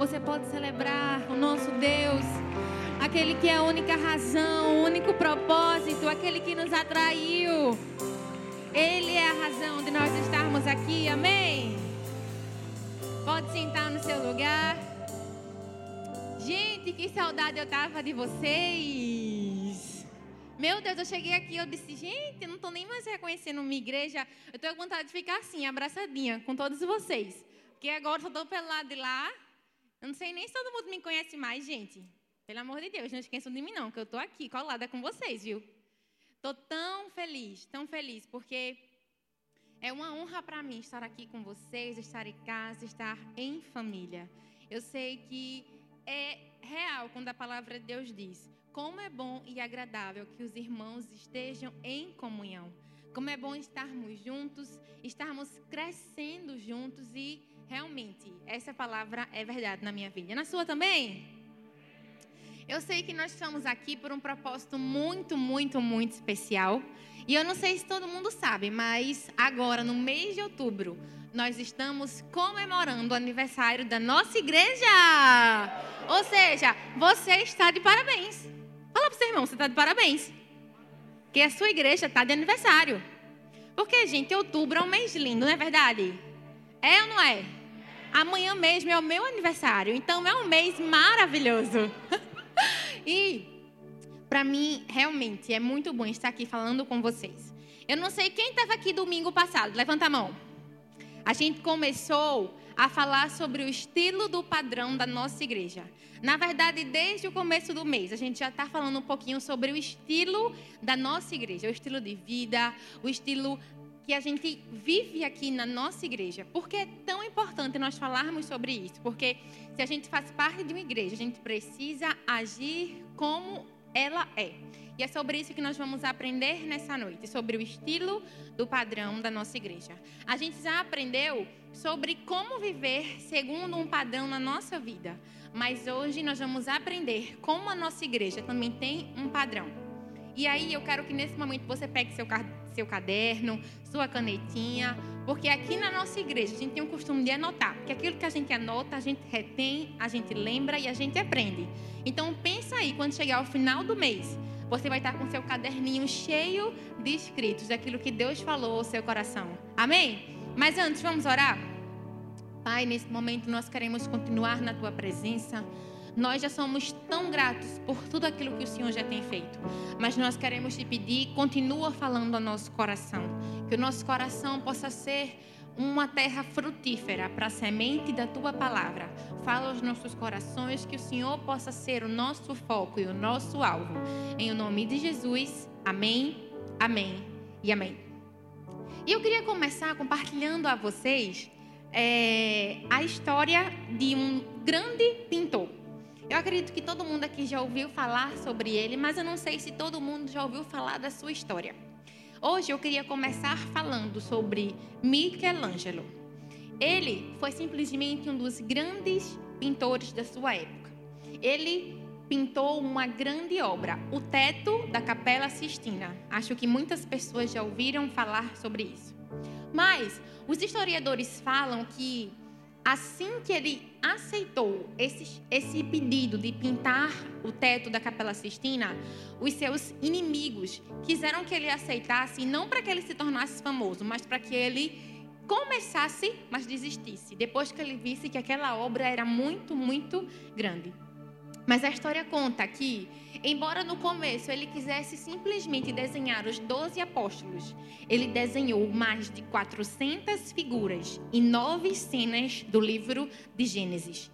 você pode celebrar o nosso Deus, aquele que é a única razão, o único propósito, aquele que nos atraiu. Ele é a razão de nós estarmos aqui, amém? Pode sentar no seu lugar. Gente, que saudade eu tava de vocês. Meu Deus, eu cheguei aqui eu disse, gente, não estou nem mais reconhecendo minha igreja. Eu estou com vontade de ficar assim, abraçadinha com todos vocês. Porque agora eu estou pelo lado de lá. Eu não sei nem se todo mundo me conhece mais, gente. Pelo amor de Deus, não esqueçam de mim não, que eu estou aqui colada com vocês, viu? Estou tão feliz, tão feliz, porque é uma honra para mim estar aqui com vocês, estar em casa, estar em família. Eu sei que é real quando a palavra de Deus diz: como é bom e agradável que os irmãos estejam em comunhão. Como é bom estarmos juntos, estarmos crescendo juntos e realmente essa palavra é verdade na minha vida. Na sua também? Eu sei que nós estamos aqui por um propósito muito, muito, muito especial. E eu não sei se todo mundo sabe, mas agora, no mês de outubro, nós estamos comemorando o aniversário da nossa igreja. Ou seja, você está de parabéns. Fala para o seu irmão, você está de parabéns. Que a sua igreja está de aniversário. Porque, gente, outubro é um mês lindo, não é verdade? É ou não é? Amanhã mesmo é o meu aniversário, então é um mês maravilhoso. E para mim, realmente, é muito bom estar aqui falando com vocês. Eu não sei quem estava aqui domingo passado, levanta a mão. A gente começou a falar sobre o estilo do padrão da nossa igreja. Na verdade, desde o começo do mês, a gente já está falando um pouquinho sobre o estilo da nossa igreja, o estilo de vida, o estilo que a gente vive aqui na nossa igreja. Por que é tão importante nós falarmos sobre isso? Porque se a gente faz parte de uma igreja, a gente precisa agir como ela é. E é sobre isso que nós vamos aprender nessa noite, sobre o estilo do padrão da nossa igreja. A gente já aprendeu sobre como viver segundo um padrão na nossa vida, mas hoje nós vamos aprender como a nossa igreja também tem um padrão. E aí eu quero que nesse momento você pegue seu, seu caderno, sua canetinha, porque aqui na nossa igreja a gente tem o costume de anotar, que aquilo que a gente anota, a gente retém, a gente lembra e a gente aprende. Então pensa aí, quando chegar ao final do mês, você vai estar com seu caderninho cheio de escritos daquilo que Deus falou ao seu coração. Amém? Mas antes, vamos orar? Pai, nesse momento nós queremos continuar na tua presença. Nós já somos tão gratos por tudo aquilo que o Senhor já tem feito. Mas nós queremos te pedir, continua falando ao nosso coração. Que o nosso coração possa ser uma terra frutífera para a semente da tua palavra. Fala aos nossos corações que o Senhor possa ser o nosso foco e o nosso alvo. Em o nome de Jesus. Amém, amém e amém. E eu queria começar compartilhando a vocês é, a história de um grande pintor. Eu acredito que todo mundo aqui já ouviu falar sobre ele, mas eu não sei se todo mundo já ouviu falar da sua história. Hoje eu queria começar falando sobre Michelangelo. Ele foi simplesmente um dos grandes pintores da sua época. Ele pintou uma grande obra, o teto da Capela Sistina. Acho que muitas pessoas já ouviram falar sobre isso. Mas os historiadores falam que assim que ele aceitou esse, esse pedido de pintar o teto da Capela Sistina, os seus inimigos quiseram que ele aceitasse, não para que ele se tornasse famoso, mas para que ele começasse, mas desistisse, depois que ele visse que aquela obra era muito, muito grande. Mas a história conta que, embora no começo ele quisesse simplesmente desenhar os doze apóstolos, ele desenhou mais de 400 figuras e nove cenas do livro de Gênesis.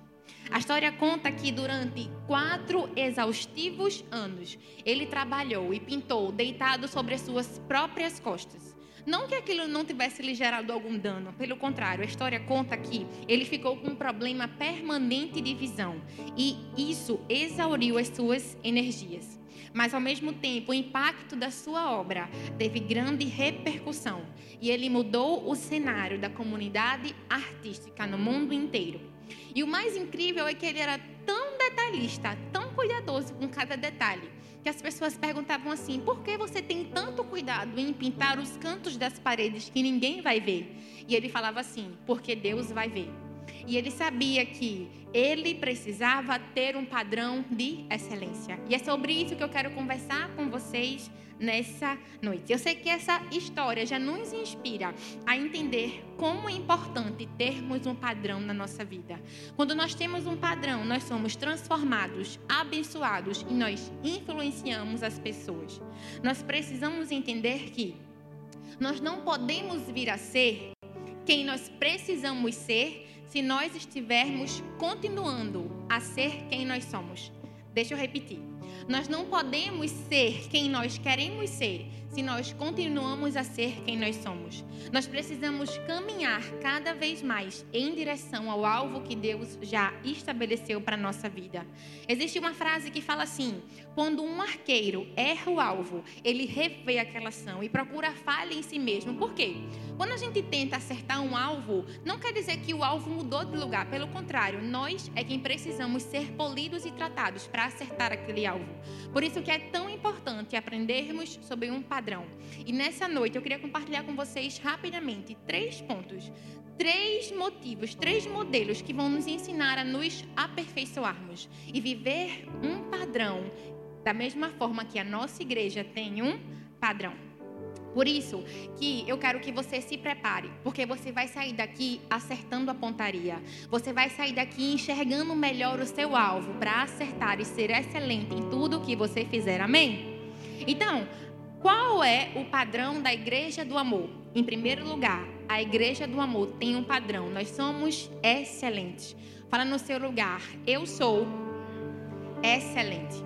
A história conta que durante quatro exaustivos anos ele trabalhou e pintou deitado sobre as suas próprias costas. Não que aquilo não tivesse lhe gerado algum dano, pelo contrário, a história conta que ele ficou com um problema permanente de visão e isso exauriu as suas energias. Mas ao mesmo tempo, o impacto da sua obra teve grande repercussão e ele mudou o cenário da comunidade artística no mundo inteiro. E o mais incrível é que ele era tão detalhista, tão cuidadoso com cada detalhe, que as pessoas perguntavam assim: por que você tem tanto cuidado em pintar os cantos das paredes que ninguém vai ver? E ele falava assim: porque Deus vai ver. e ele sabia que ele precisava ter um padrão de excelência. E é sobre isso que eu quero conversar com vocês nessa noite. Eu sei que essa história já nos inspira a entender como é importante termos um padrão na nossa vida. Quando nós temos um padrão, nós somos transformados, abençoados e nós influenciamos as pessoas. Nós precisamos entender que nós não podemos vir a ser quem nós precisamos ser se nós estivermos continuando a ser quem nós somos. Deixa eu repetir. Nós não podemos ser quem nós queremos ser se nós continuamos a ser quem nós somos. Nós precisamos caminhar cada vez mais em direção ao alvo que Deus já estabeleceu para a nossa vida. Existe uma frase que fala assim: quando um arqueiro erra o alvo, ele revê aquela ação e procura falha em si mesmo. Por quê? Quando a gente tenta acertar um alvo, não quer dizer que o alvo mudou de lugar. Pelo contrário, nós é quem precisamos ser polidos e tratados para acertar aquele alvo. Por isso que é tão importante aprendermos sobre um padrão. E nessa noite eu queria compartilhar com vocês rapidamente três pontos três motivos, três modelos que vão nos ensinar a nos aperfeiçoarmos e viver um padrão da mesma forma que a nossa igreja tem um padrão. Por isso que eu quero que você se prepare, porque você vai sair daqui acertando a pontaria. Você vai sair daqui enxergando melhor o seu alvo para acertar e ser excelente em tudo que você fizer. Amém? Então, qual é o padrão da igreja do amor? Em primeiro lugar, a igreja do amor tem um padrão. Nós somos excelentes. Fala no seu lugar, eu sou excelente.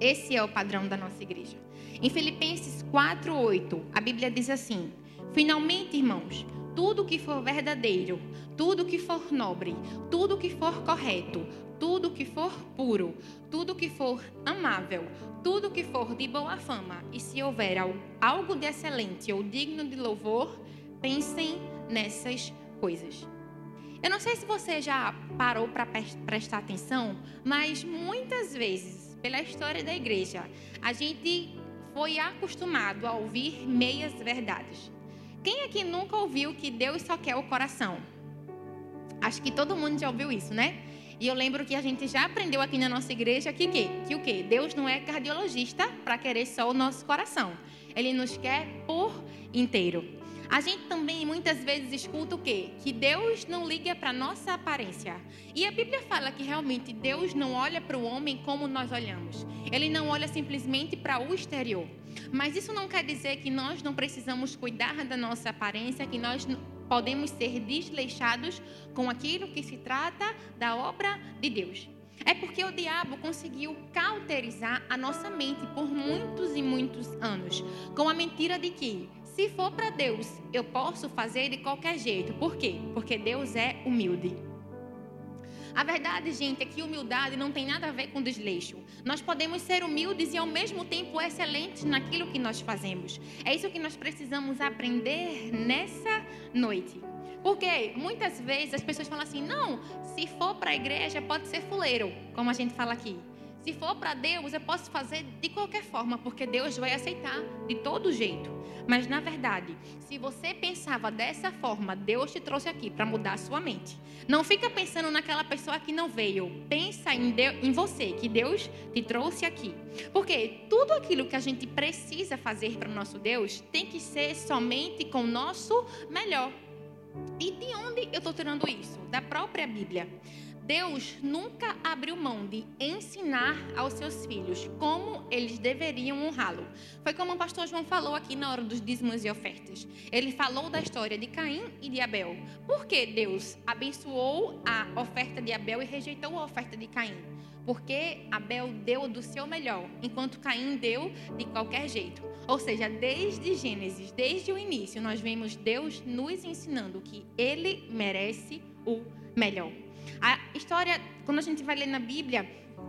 Esse é o padrão da nossa igreja. Em Filipenses 4:8, a Bíblia diz assim: Finalmente, irmãos, tudo que for verdadeiro, tudo que for nobre, tudo que for correto, tudo que for puro, tudo que for amável, tudo que for de boa fama, e se houver algo de excelente ou digno de louvor, pensem nessas coisas. Eu não sei se você já parou para prestar atenção, mas muitas vezes, pela história da igreja, a gente foi acostumado a ouvir meias verdades. Quem aqui nunca ouviu que Deus só quer o coração? Acho que todo mundo já ouviu isso, né? E eu lembro que a gente já aprendeu aqui na nossa igreja que, que, que o quê? Deus não é cardiologista para querer só o nosso coração. Ele nos quer por inteiro. A gente também muitas vezes escuta o quê? Que Deus não liga para nossa aparência. E a Bíblia fala que realmente Deus não olha para o homem como nós olhamos. Ele não olha simplesmente para o exterior. Mas isso não quer dizer que nós não precisamos cuidar da nossa aparência, que nós podemos ser desleixados com aquilo que se trata da obra de Deus. É porque o diabo conseguiu cauterizar a nossa mente por muitos e muitos anos, com a mentira de que se for para Deus, eu posso fazer de qualquer jeito. Por quê? Porque Deus é humilde. A verdade, gente, é que humildade não tem nada a ver com desleixo. Nós podemos ser humildes e ao mesmo tempo excelentes naquilo que nós fazemos. É isso que nós precisamos aprender nessa noite. Porque muitas vezes as pessoas falam assim: não, se for para a igreja pode ser fuleiro, como a gente fala aqui. Se for para Deus, eu posso fazer de qualquer forma, porque Deus vai aceitar de todo jeito. Mas na verdade, se você pensava dessa forma, Deus te trouxe aqui para mudar a sua mente. Não fica pensando naquela pessoa que não veio. Pensa em, Deus, em você, que Deus te trouxe aqui. Porque tudo aquilo que a gente precisa fazer para o nosso Deus tem que ser somente com o nosso melhor. E de onde eu estou tirando isso? Da própria Bíblia. Deus nunca abriu mão de ensinar aos seus filhos como eles deveriam honrá-lo. Foi como o pastor João falou aqui na hora dos dízimos e ofertas. Ele falou da história de Caim e de Abel. Por que Deus abençoou a oferta de Abel e rejeitou a oferta de Caim? Porque Abel deu do seu melhor, enquanto Caim deu de qualquer jeito. Ou seja, desde Gênesis, desde o início, nós vemos Deus nos ensinando que ele merece o melhor. A história, quando a gente vai ler na Bíblia,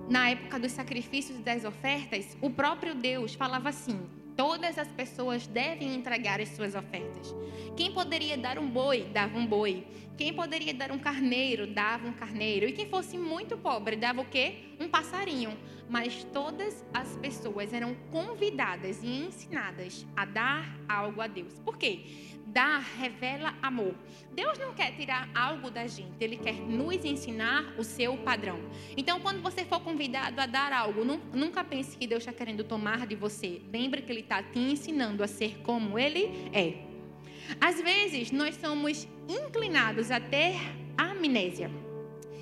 na época dos sacrifícios e das ofertas, o próprio Deus falava assim: todas as pessoas devem entregar as suas ofertas. Quem poderia dar um boi, dava um boi. Quem poderia dar um carneiro, dava um carneiro. E quem fosse muito pobre, dava o quê? Um passarinho. mas todas as pessoas eram convidadas e ensinadas a dar algo a Deus. Por quê? Dar revela amor. Deus não quer tirar algo da gente, Ele quer nos ensinar o seu padrão. Então, quando você for convidado a dar algo, nunca pense que Deus está querendo tomar de você. Lembre que Ele está te ensinando a ser como Ele é. Às vezes, nós somos inclinados a ter amnésia.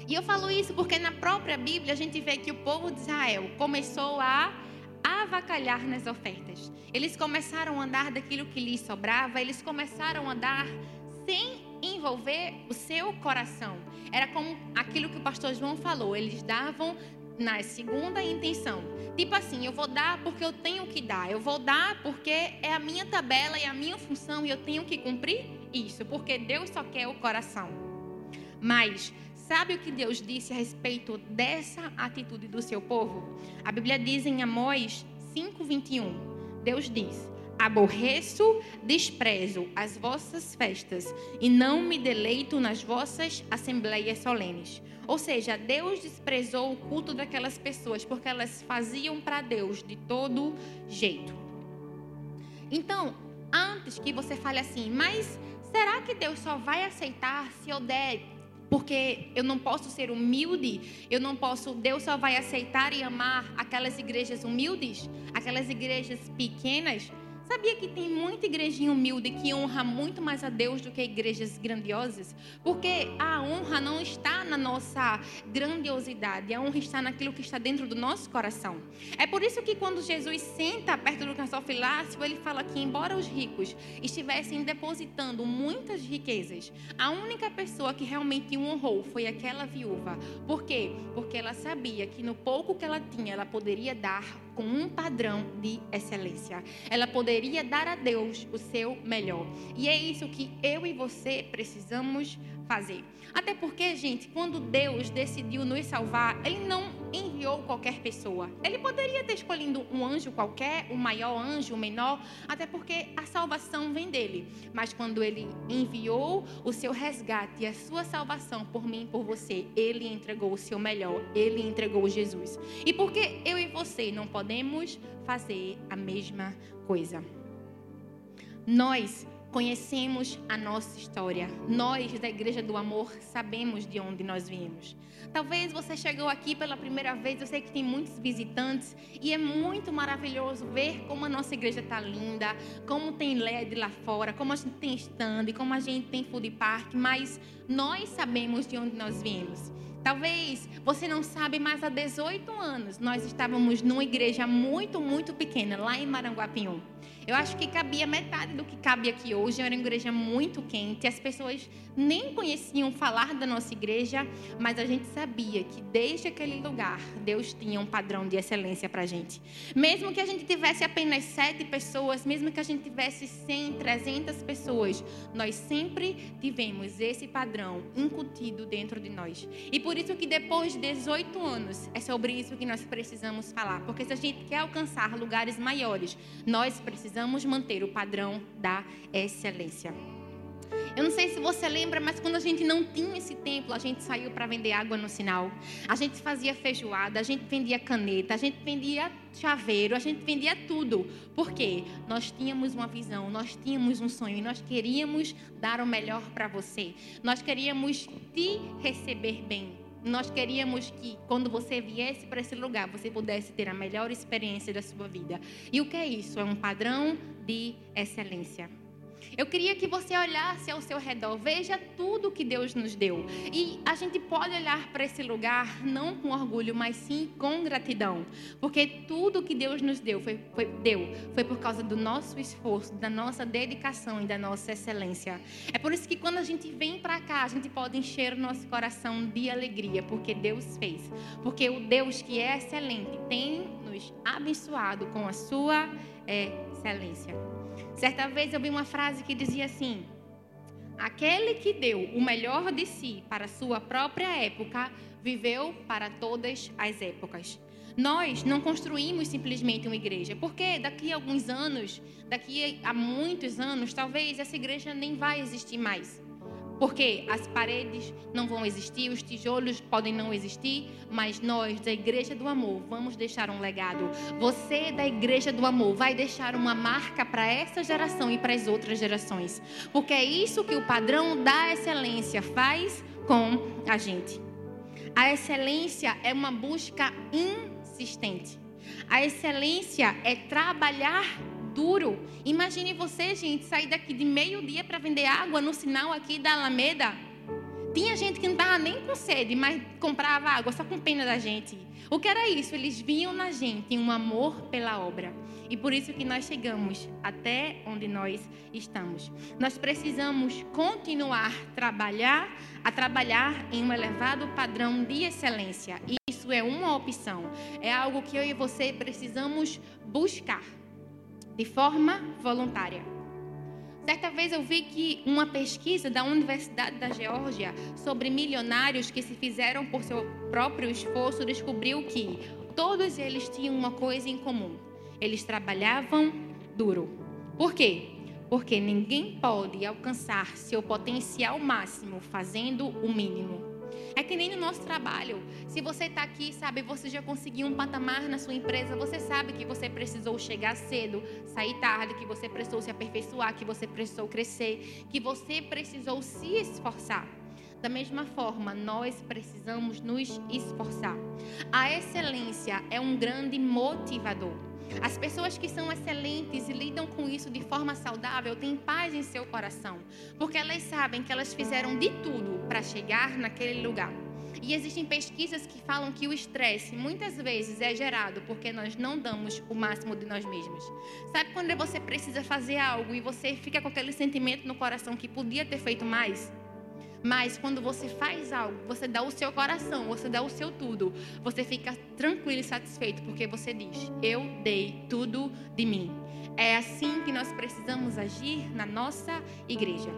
E eu falo isso porque na própria Bíblia a gente vê que o povo de Israel começou a avacalhar nas ofertas. Eles começaram a andar daquilo que lhes sobrava, eles começaram a dar sem envolver o seu coração. Era como aquilo que o pastor João falou, eles davam na segunda intenção. Tipo assim, eu vou dar porque eu tenho que dar. Eu vou dar porque é a minha tabela e a minha função e eu tenho que cumprir isso, porque Deus só quer o coração. Mas sabe o que Deus disse a respeito dessa atitude do seu povo? A Bíblia diz em Amós 5:21. Deus diz: Aborreço, desprezo as vossas festas e não me deleito nas vossas assembleias solenes. Ou seja, Deus desprezou o culto daquelas pessoas porque elas faziam para Deus de todo jeito. Então, antes que você fale assim, mas será que Deus só vai aceitar se eu der? Porque eu não posso ser humilde, eu não posso, Deus só vai aceitar e amar aquelas igrejas humildes, aquelas igrejas pequenas. Sabia que tem muita igrejinha humilde que honra muito mais a Deus do que igrejas grandiosas? Porque a honra não está na nossa grandiosidade, a honra está naquilo que está dentro do nosso coração. É por isso que quando Jesus senta perto do gasofilácio, ele fala que embora os ricos estivessem depositando muitas riquezas, a única pessoa que realmente o honrou foi aquela viúva. Por quê? Porque ela sabia que no pouco que ela tinha, ela poderia dar com um padrão de excelência. Ela poderia dar a Deus o seu melhor. E é isso que eu e você precisamos fazer. Até porque, gente, quando Deus decidiu nos salvar, Ele não enviou qualquer pessoa. Ele poderia ter escolhido um anjo qualquer, o maior anjo, o menor, até porque a salvação vem dele. Mas quando Ele enviou o seu resgate e a sua salvação por mim e por você, Ele entregou o seu melhor. Ele entregou Jesus. E por que eu e você não podemos fazer a mesma coisa? Nós conhecemos a nossa história. Nós, da Igreja do Amor, sabemos de onde nós viemos. Talvez você chegou aqui pela primeira vez, eu sei que tem muitos visitantes e é muito maravilhoso ver como a nossa igreja está linda, como tem LED lá fora, como a gente tem stand, como a gente tem food park, mas nós sabemos de onde nós viemos. Talvez você não sabe, mas há 18 anos nós estávamos numa igreja muito, muito pequena, lá em Maranguapium. Eu acho que cabia metade do que cabe aqui hoje. Era uma igreja muito quente. As pessoas nem conheciam falar da nossa igreja, mas a gente sabia que desde aquele lugar Deus tinha um padrão de excelência para a gente. Mesmo que a gente tivesse apenas sete pessoas, mesmo que a gente tivesse 100, 300 pessoas, nós sempre tivemos esse padrão incutido dentro de nós. E por isso que depois de 18 anos é sobre isso que nós precisamos falar, porque se a gente quer alcançar lugares maiores, nós precisamos precisamos manter o padrão da excelência. Eu não sei se você lembra, mas quando a gente não tinha esse templo, a gente saiu para vender água no sinal. A gente fazia feijoada, a gente vendia caneta, a gente vendia chaveiro, a gente vendia tudo. Por quê? Nós tínhamos uma visão, nós tínhamos um sonho e nós queríamos dar o melhor para você. Nós queríamos te receber bem. Nós queríamos que, quando você viesse para esse lugar, você pudesse ter a melhor experiência da sua vida. E o que é isso? É um padrão de excelência. Eu queria que você olhasse ao seu redor, veja tudo que Deus nos deu. E a gente pode olhar para esse lugar não com orgulho, mas sim com gratidão. Porque tudo que Deus nos deu foi, foi, deu, foi por causa do nosso esforço, da nossa dedicação e da nossa excelência. É por isso que quando a gente vem para cá, a gente pode encher o nosso coração de alegria, porque Deus fez. Porque o Deus que é excelente tem abençoado com a sua excelência. Certa vez eu vi uma frase que dizia assim: Aquele que deu o melhor de si para sua própria época, viveu para todas as épocas. Nós não construímos simplesmente uma igreja, porque daqui a alguns anos, daqui a muitos anos, talvez essa igreja nem vai existir mais. Porque as paredes não vão existir, os tijolos podem não existir, mas nós, da Igreja do Amor, vamos deixar um legado. Você, da Igreja do Amor, vai deixar uma marca para essa geração e para as outras gerações. Porque é isso que o padrão da excelência faz com a gente. A excelência é uma busca insistente. A excelência é trabalhar duro. Imagine você, gente, sair daqui de meio-dia para vender água no sinal aqui da Alameda. Tinha gente que não estava nem com sede, mas comprava água só com pena da gente. O que era isso? Eles viam na gente um amor pela obra. E por isso que nós chegamos até onde nós estamos. Nós precisamos continuar trabalhar, a trabalhar em um elevado padrão de excelência. E isso é uma opção. É algo que eu e você precisamos buscar de forma voluntária. Certa vez eu vi que uma pesquisa da Universidade da Geórgia sobre milionários que se fizeram por seu próprio esforço descobriu que todos eles tinham uma coisa em comum: eles trabalhavam duro. Por quê? Porque ninguém pode alcançar seu potencial máximo fazendo o mínimo. É que nem no nosso trabalho. Se você está aqui, sabe, você já conseguiu um patamar na sua empresa, você sabe que você precisou chegar cedo, sair tarde, que você precisou se aperfeiçoar, que você precisou crescer, que você precisou se esforçar. Da mesma forma, nós precisamos nos esforçar. A excelência é um grande motivador. As pessoas que são excelentes e lidam com isso de forma saudável têm paz em seu coração, porque elas sabem que elas fizeram de tudo para chegar naquele lugar. E existem pesquisas que falam que o estresse muitas vezes é gerado porque nós não damos o máximo de nós mesmos. Sabe quando você precisa fazer algo e você fica com aquele sentimento no coração que podia ter feito mais? Mas quando você faz algo, você dá o seu coração, você dá o seu tudo, você fica tranquilo e satisfeito porque você diz: Eu dei tudo de mim. É assim que nós precisamos agir na nossa igreja.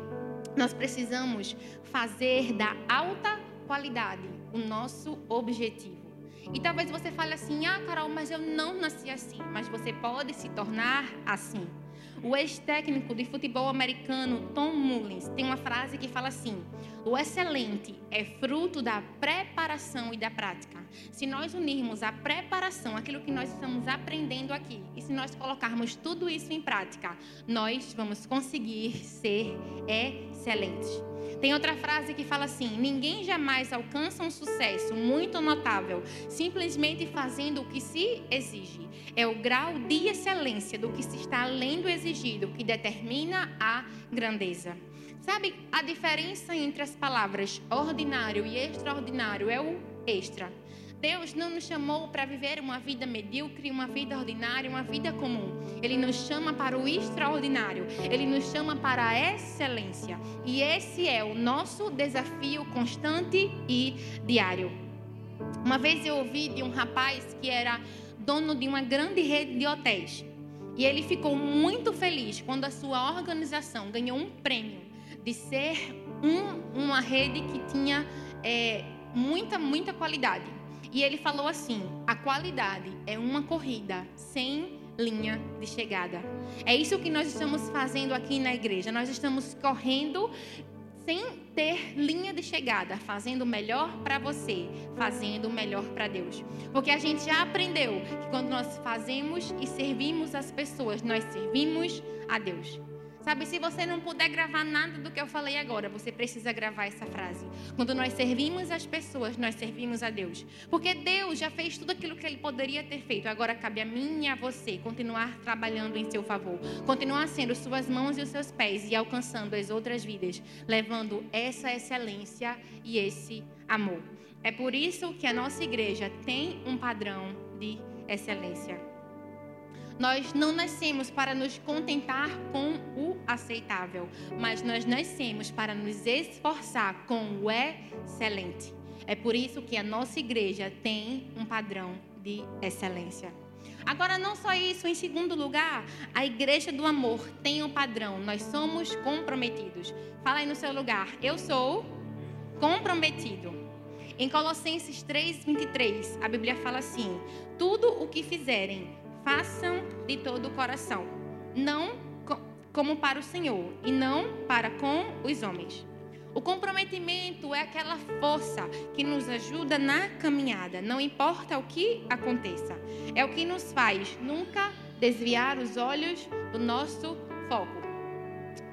Nós precisamos fazer da alta qualidade o nosso objetivo. E talvez você fale assim: Ah, Carol, mas eu não nasci assim. Mas você pode se tornar assim. O ex-técnico de futebol americano Tom Mullins tem uma frase que fala assim: O excelente é fruto da preparação e da prática. Se nós unirmos a preparação, aquilo que nós estamos aprendendo aqui, e se nós colocarmos tudo isso em prática, nós vamos conseguir ser excelentes. Tem outra frase que fala assim: ninguém jamais alcança um sucesso muito notável simplesmente fazendo o que se exige. É o grau de excelência do que se está além do exigido que determina a grandeza. Sabe a diferença entre as palavras ordinário e extraordinário é o extra. Deus não nos chamou para viver uma vida medíocre, uma vida ordinária, uma vida comum. Ele nos chama para o extraordinário. Ele nos chama para a excelência. E esse é o nosso desafio constante e diário. Uma vez eu ouvi de um rapaz que era dono de uma grande rede de hotéis. E ele ficou muito feliz quando a sua organização ganhou um prêmio de ser um, uma rede que tinha é, muita, muita qualidade. E ele falou assim: a qualidade é uma corrida sem linha de chegada. É isso que nós estamos fazendo aqui na igreja. Nós estamos correndo sem ter linha de chegada, fazendo o melhor para você, fazendo o melhor para Deus. Porque a gente já aprendeu que quando nós fazemos e servimos as pessoas, nós servimos a Deus. Sabe, se você não puder gravar nada do que eu falei agora, você precisa gravar essa frase. Quando nós servimos as pessoas, nós servimos a Deus. Porque Deus já fez tudo aquilo que ele poderia ter feito. Agora cabe a mim e a você continuar trabalhando em seu favor. Continuar sendo suas mãos e os seus pés e alcançando as outras vidas, levando essa excelência e esse amor. É por isso que a nossa igreja tem um padrão de excelência. Nós não nascemos para nos contentar com o aceitável, mas nós nascemos para nos esforçar com o excelente. É por isso que a nossa igreja tem um padrão de excelência. Agora, não só isso, em segundo lugar, a igreja do amor tem um padrão. Nós somos comprometidos. Fala aí no seu lugar. Eu sou comprometido. Em Colossenses 3:23, a Bíblia fala assim: Tudo o que fizerem, façam de todo o coração, não como para o Senhor e não para com os homens. O comprometimento é aquela força que nos ajuda na caminhada, não importa o que aconteça. É o que nos faz nunca desviar os olhos do nosso foco.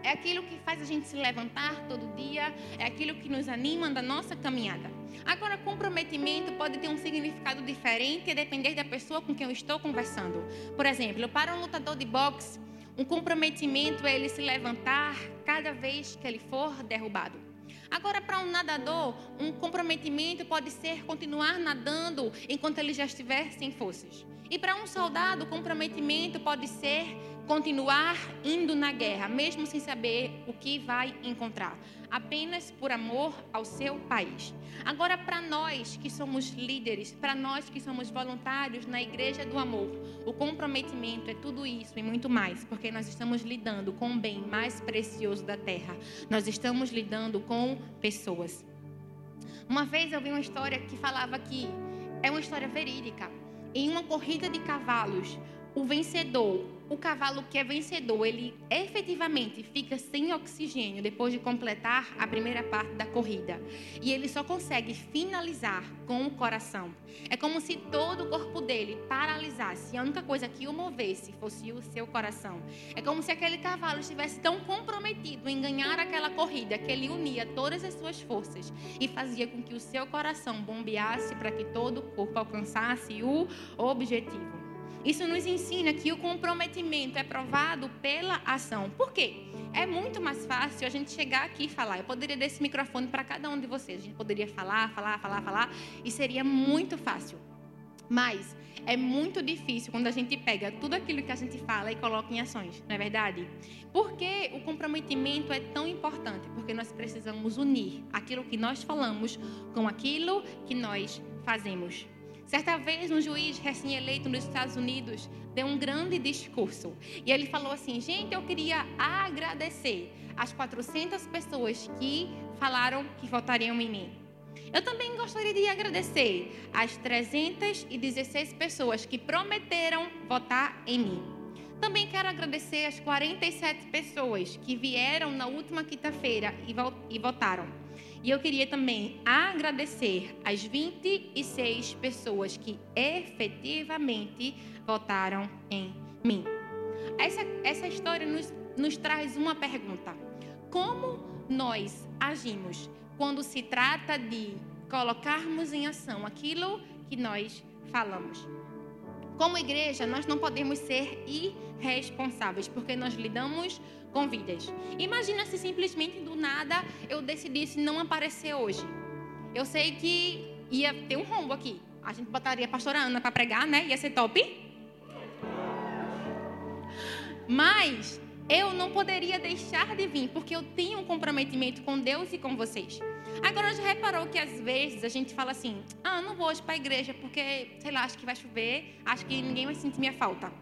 É aquilo que faz a gente se levantar todo dia, é aquilo que nos anima da nossa caminhada. Agora, comprometimento pode ter um significado diferente a depender da pessoa com quem eu estou conversando. Por exemplo, para um lutador de boxe, um comprometimento é ele se levantar cada vez que ele for derrubado. Agora, para um nadador, um comprometimento pode ser continuar nadando enquanto ele já estiver sem forças. E para um soldado, o comprometimento pode ser continuar indo na guerra, mesmo sem saber o que vai encontrar, apenas por amor ao seu país. Agora, para nós que somos líderes, para nós que somos voluntários na Igreja do Amor, o comprometimento é tudo isso e muito mais, porque nós estamos lidando com o bem mais precioso da terra. Nós estamos lidando com pessoas. Uma vez eu vi uma história que falava que é uma história verídica. Em uma corrida de cavalos, o vencedor, o cavalo que é vencedor, ele efetivamente fica sem oxigênio depois de completar a primeira parte da corrida. E ele só consegue finalizar com o coração. É como se todo o corpo dele paralisasse. A única coisa que o movesse fosse o seu coração. É como se aquele cavalo estivesse tão comprometido em ganhar aquela corrida que ele unia todas as suas forças e fazia com que o seu coração bombeasse para que todo o corpo alcançasse o objetivo. Isso nos ensina que o comprometimento é provado pela ação. Por quê? É muito mais fácil a gente chegar aqui e falar. Eu poderia dar esse microfone para cada um de vocês. A gente poderia falar, falar, falar, falar. E seria muito fácil. Mas é muito difícil quando a gente pega tudo aquilo que a gente fala e coloca em ações, não é verdade? Por que o comprometimento é tão importante? Porque nós precisamos unir aquilo que nós falamos com aquilo que nós fazemos. Certa vez, um juiz recém-eleito nos Estados Unidos deu um grande discurso. E ele falou assim: gente, eu queria agradecer as 400 pessoas que falaram que votariam em mim. Eu também gostaria de agradecer as 316 pessoas que prometeram votar em mim. Também quero agradecer as 47 pessoas que vieram na última quinta-feira e votaram. E eu queria também agradecer as 26 pessoas que efetivamente votaram em mim. Essa, essa história nos, nos traz uma pergunta: Como nós agimos quando se trata de colocarmos em ação aquilo que nós falamos? Como igreja, nós não podemos ser irresponsáveis, porque nós lidamos com vidas. Imagina se simplesmente do nada eu decidisse não aparecer hoje. Eu sei que ia ter um rombo aqui. A gente botaria a pastora Ana para pregar, né? Ia ser top. Mas eu não poderia deixar de vir, porque eu tenho um comprometimento com Deus e com vocês. Agora já reparou que às vezes a gente fala assim: ah, não vou hoje para a igreja porque, sei lá, acho que vai chover, acho que ninguém vai sentir minha falta.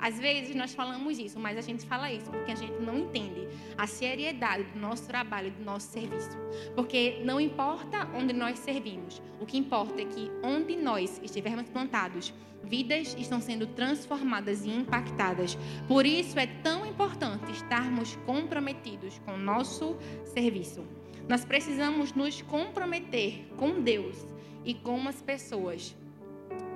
Às vezes nós falamos isso, mas a gente fala isso porque a gente não entende a seriedade do nosso trabalho, do nosso serviço. Porque não importa onde nós servimos, o que importa é que onde nós estivermos plantados, vidas estão sendo transformadas e impactadas. Por isso é tão importante estarmos comprometidos com o nosso serviço. Nós precisamos nos comprometer com Deus e com as pessoas.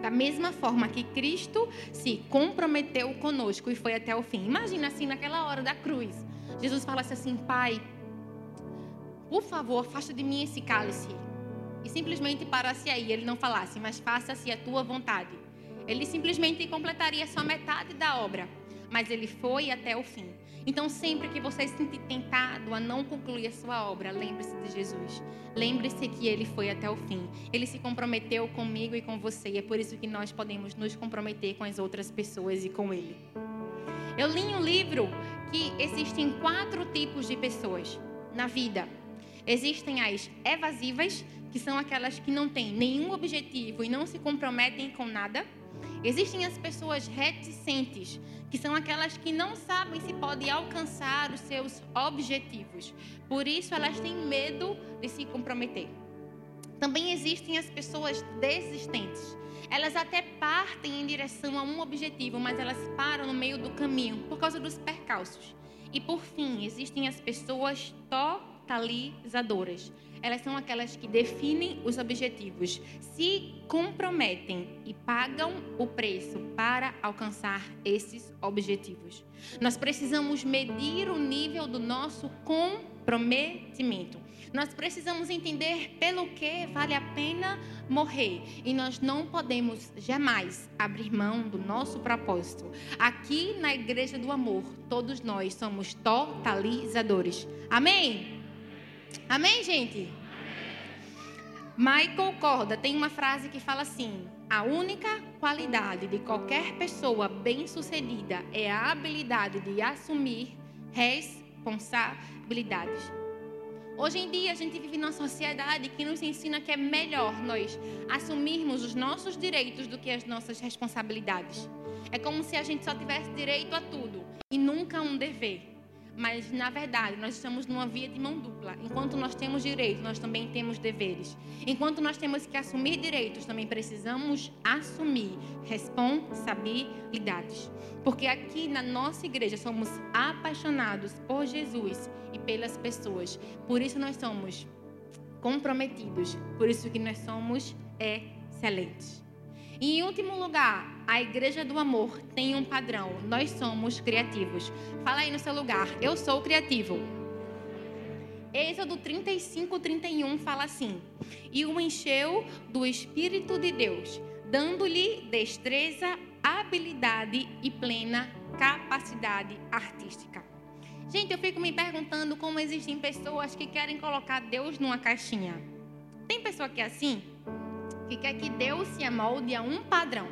Da mesma forma que Cristo se comprometeu conosco e foi até o fim. Imagina assim, naquela hora da cruz. Jesus falasse assim: Pai, por favor, afasta de mim esse cálice. E simplesmente parasse aí. Ele não falasse, mas faça-se a tua vontade. Ele simplesmente completaria só metade da obra. Mas ele foi até o fim. Então, sempre que você se sentir tentado a não concluir a sua obra, lembre-se de Jesus. Lembre-se que ele foi até o fim. Ele se comprometeu comigo e com você. E é por isso que nós podemos nos comprometer com as outras pessoas e com ele. Eu li um livro que existem quatro tipos de pessoas na vida. Existem as evasivas, que são aquelas que não têm nenhum objetivo e não se comprometem com nada. Existem as pessoas reticentes, que são aquelas que não sabem se podem alcançar os seus objetivos. Por isso, elas têm medo de se comprometer. Também existem as pessoas desistentes. Elas até partem em direção a um objetivo, mas elas param no meio do caminho por causa dos percalços. E por fim, existem as pessoas totalizadoras. Elas são aquelas que definem os objetivos, se comprometem e pagam o preço para alcançar esses objetivos. Nós precisamos medir o nível do nosso comprometimento. Nós precisamos entender pelo que vale a pena morrer. E nós não podemos jamais abrir mão do nosso propósito. Aqui na Igreja do Amor, todos nós somos totalizadores. Amém? Amém, gente? Michael Corda tem uma frase que fala assim: a única qualidade de qualquer pessoa bem-sucedida é a habilidade de assumir responsabilidades. Hoje em dia, a gente vive numa sociedade que nos ensina que é melhor nós assumirmos os nossos direitos do que as nossas responsabilidades. É como se a gente só tivesse direito a tudo e nunca um dever. Mas, na verdade, nós estamos numa via de mão dupla. Enquanto nós temos direitos, nós também temos deveres. Enquanto nós temos que assumir direitos, também precisamos assumir responsabilidades. Porque aqui na nossa igreja somos apaixonados por Jesus e pelas pessoas. Por isso nós somos comprometidos. Por isso que nós somos excelentes. E em último lugar, a igreja do amor tem um padrão. Nós somos criativos. Fala aí no seu lugar. Eu sou criativo. Êxodo 35, 31 fala assim: E o encheu do Espírito de Deus, dando-lhe destreza, habilidade e plena capacidade artística. Gente, eu fico me perguntando como existem pessoas que querem colocar Deus numa caixinha. Tem pessoa que é assim? Que quer que Deus se amolde a um padrão.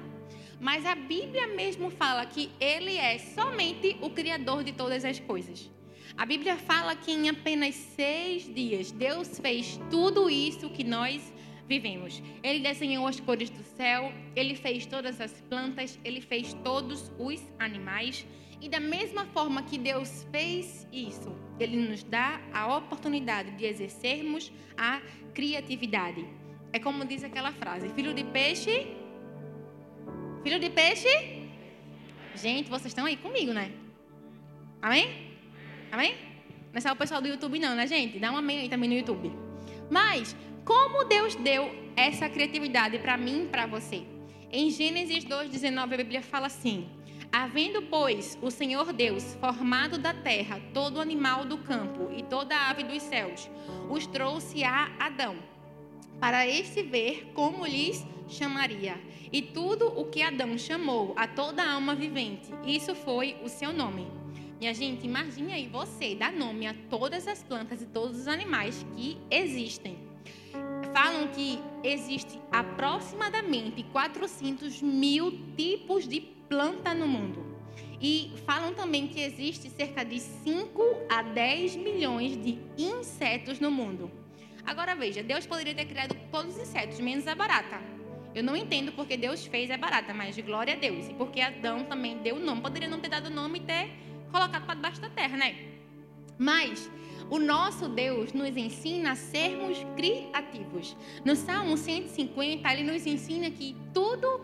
Mas a Bíblia mesmo fala que Ele é somente o Criador de todas as coisas. A Bíblia fala que em apenas seis dias Deus fez tudo isso que nós vivemos. Ele desenhou as cores do céu, ele fez todas as plantas, ele fez todos os animais. E da mesma forma que Deus fez isso, ele nos dá a oportunidade de exercermos a criatividade. É como diz aquela frase: filho de peixe. Filho de peixe. Gente, vocês estão aí comigo, né? Amém? Amém? Não é só o pessoal do YouTube, não, né, gente? Dá um amém aí também no YouTube. Mas, como Deus deu essa criatividade para mim e para você? Em Gênesis 2,19, a Bíblia fala assim: Havendo, pois, o Senhor Deus formado da terra todo animal do campo e toda ave dos céus, os trouxe a Adão para este ver como lhes chamaria. E tudo o que Adão chamou a toda alma vivente, isso foi o seu nome. Minha gente, imagine aí você dar nome a todas as plantas e todos os animais que existem. Falam que existe aproximadamente 400 mil tipos de planta no mundo. E falam também que existe cerca de 5 a 10 milhões de insetos no mundo. Agora veja, Deus poderia ter criado todos os insetos, menos a barata. Eu não entendo porque Deus fez a barata, mas glória a Deus. E porque Adão também deu o nome. Poderia não ter dado o nome e ter colocado para debaixo da terra, né? Mas o nosso Deus nos ensina a sermos criativos. No Salmo 150, ele nos ensina que tudo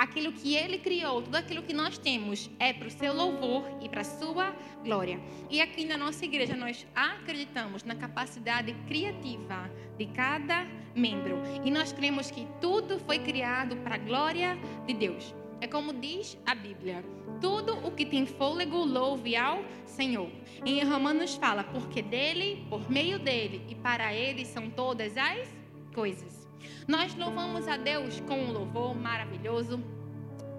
aquilo que ele criou, tudo aquilo que nós temos é para o seu louvor e para a sua glória. E aqui na nossa igreja nós acreditamos na capacidade criativa de cada membro. E nós cremos que tudo foi criado para a glória de Deus. É como diz a Bíblia: tudo o que tem fôlego louve ao Senhor. Em Romanos fala: porque dele, por meio dele e para ele são todas as coisas. Nós louvamos a Deus com um louvor maravilhoso.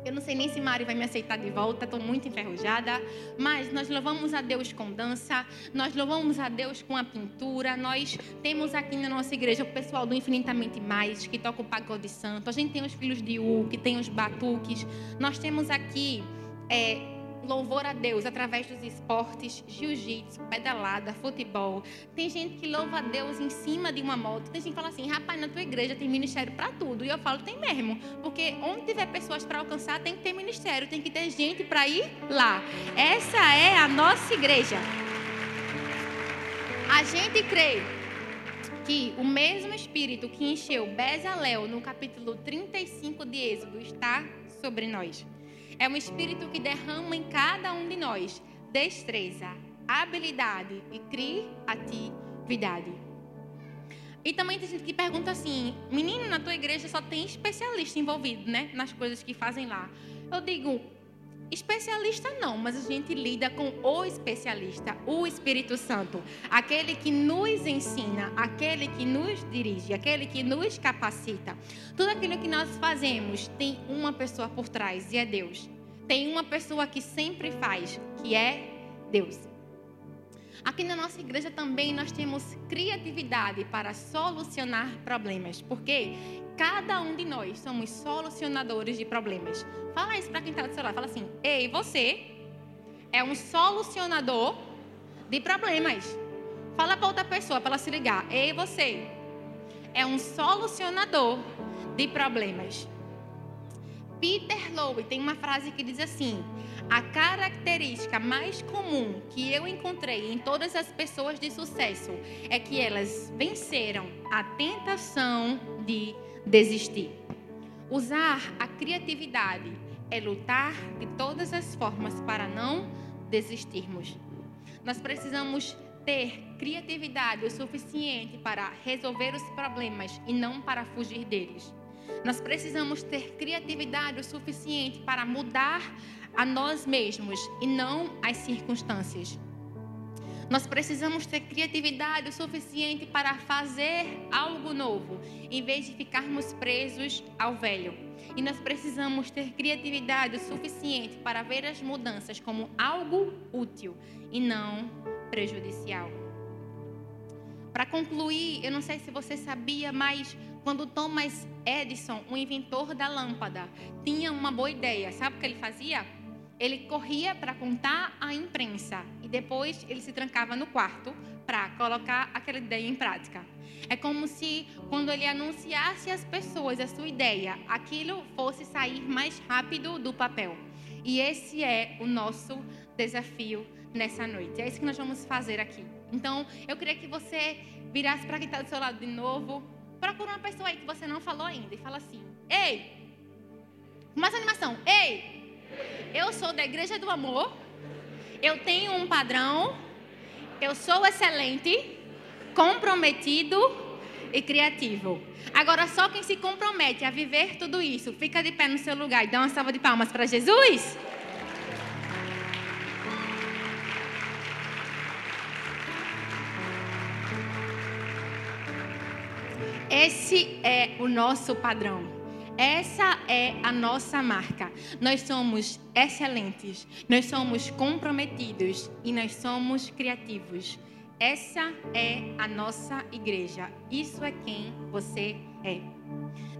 Eu não sei nem se Mari vai me aceitar de volta, estou muito enferrujada. Mas nós louvamos a Deus com dança, nós louvamos a Deus com a pintura. Nós temos aqui na nossa igreja o pessoal do Infinitamente Mais, que toca o pagode santo. A gente tem os filhos de U, que tem os batuques. Nós temos aqui é, louvor a Deus através dos esportes, jiu-jitsu, pedalada, futebol. Tem gente que louva a Deus em cima de uma moto. Tem gente que fala assim, rapaz, na tua igreja tem ministério para tudo. E eu falo, tem mesmo. Porque onde tiver pessoas para alcançar, tem que ter ministério, tem que ter gente para ir lá. Essa é a nossa igreja. A gente crê que o mesmo Espírito que encheu Bezalel no capítulo 35 de Êxodo está sobre nós. É um espírito que derrama em cada um de nós destreza, habilidade e criatividade. E também tem gente que pergunta assim: menino, na tua igreja só tem especialista envolvido, né? Nas coisas que fazem lá. Eu digo: especialista não, mas a gente lida com o especialista, o Espírito Santo. Aquele que nos ensina, aquele que nos dirige, aquele que nos capacita. Tudo aquilo que nós fazemos tem uma pessoa por trás e é Deus. Tem uma pessoa que sempre faz, que é Deus. Aqui na nossa igreja também nós temos criatividade para solucionar problemas, porque cada um de nós somos solucionadores de problemas. Fala isso para quem está do seu lado, fala assim: "Ei, você é um solucionador de problemas". Fala para outra pessoa para ela se ligar: "Ei, você é um solucionador de problemas". Peter Lowe tem uma frase que diz assim: a característica mais comum que eu encontrei em todas as pessoas de sucesso é que elas venceram a tentação de desistir. Usar a criatividade é lutar de todas as formas para não desistirmos. Nós precisamos ter criatividade o suficiente para resolver os problemas e não para fugir deles. Nós precisamos ter criatividade o suficiente para mudar a nós mesmos e não às circunstâncias. Nós precisamos ter criatividade o suficiente para fazer algo novo, em vez de ficarmos presos ao velho. E nós precisamos ter criatividade o suficiente para ver as mudanças como algo útil e não prejudicial. Para concluir, eu não sei se você sabia, mas quando Thomas Edison, o inventor da lâmpada, tinha uma boa ideia, sabe o que ele fazia? ele corria para contar à imprensa e depois ele se trancava no quarto para colocar aquela ideia em prática. É como se quando ele anunciasse às pessoas a sua ideia, aquilo fosse sair mais rápido do papel. E esse é o nosso desafio nessa noite. É isso que nós vamos fazer aqui. Então, eu queria que você virasse para quem está do seu lado de novo. Procura uma pessoa aí que você não falou ainda e fala assim: Ei! Mais animação. Ei! Eu sou da Igreja do Amor. Eu tenho um padrão. Eu sou excelente, comprometido e criativo. Agora, só quem se compromete a viver tudo isso, fica de pé no seu lugar e dá uma salva de palmas para Jesus. Esse é o nosso padrão. Essa é a nossa marca. Nós somos excelentes, nós somos comprometidos e nós somos criativos. Essa é a nossa igreja. Isso é quem você é.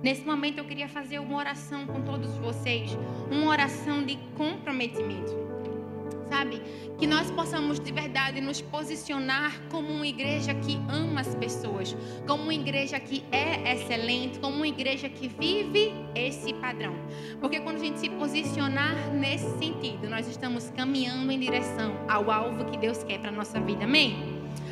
Nesse momento eu queria fazer uma oração com todos vocês, uma oração de comprometimento sabe? Que nós possamos de verdade nos posicionar como uma igreja que ama as pessoas, como uma igreja que é excelente, como uma igreja que vive esse padrão. Porque quando a gente se posicionar nesse sentido, nós estamos caminhando em direção ao alvo que Deus quer para nossa vida. Amém?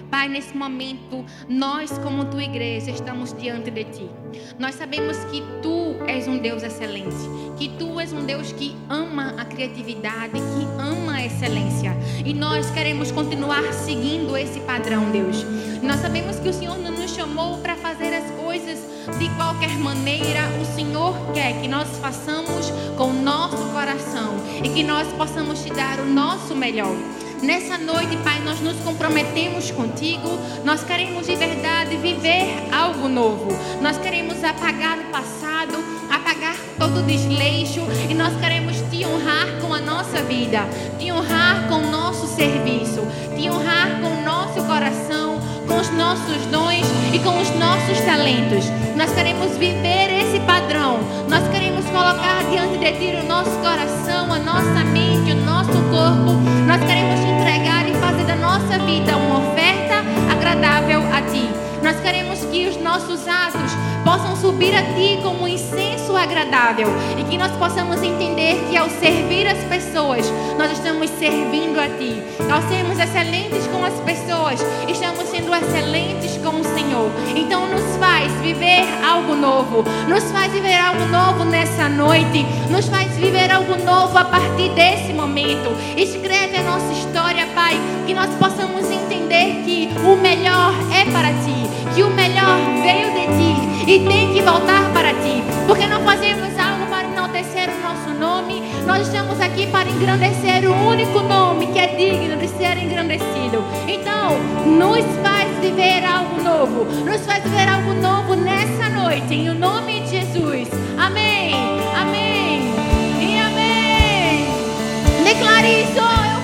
Pai, nesse momento, nós, como tua igreja, estamos diante de ti. Nós sabemos que tu és um Deus excelente, que tu és um Deus que ama a criatividade, que ama a excelência. E nós queremos continuar seguindo esse padrão, Deus. Nós sabemos que o Senhor não nos chamou para fazer as coisas de qualquer maneira. O Senhor quer que nós façamos com o nosso coração e que nós possamos te dar o nosso melhor. Nessa noite, Pai, nós nos comprometemos contigo. Nós queremos de verdade viver algo novo. Nós queremos apagar o passado, apagar todo o desleixo e nós queremos te honrar com a nossa vida, te honrar com o nosso serviço, te honrar com o nosso coração, com os nossos dons e com os nossos talentos. Nós queremos viver esse padrão. Nós queremos colocar diante de ti o nosso coração, a nossa mente, o nosso corpo. Nós queremos subir a Ti como um incenso agradável e que nós possamos entender que ao servir as pessoas, nós estamos servindo a Ti. Ao sermos excelentes com as pessoas, estamos sendo excelentes com o Senhor. Então nos faz viver algo novo, nos faz viver algo novo nessa noite, nos faz viver algo novo a partir desse momento. Escreve a nossa história, Pai, que nós possamos entender que o melhor é para Ti, que o melhor veio de Ti e tem que voltar para Ti, porque não fazemos algo para enaltecer o nosso nome, nós estamos aqui para engrandecer o único nome que é digno de ser engrandecido. Então, nos faz viver algo novo, nos faz viver algo novo nessa noite, em nome de Jesus. Amém, amém e amém. Declare isso.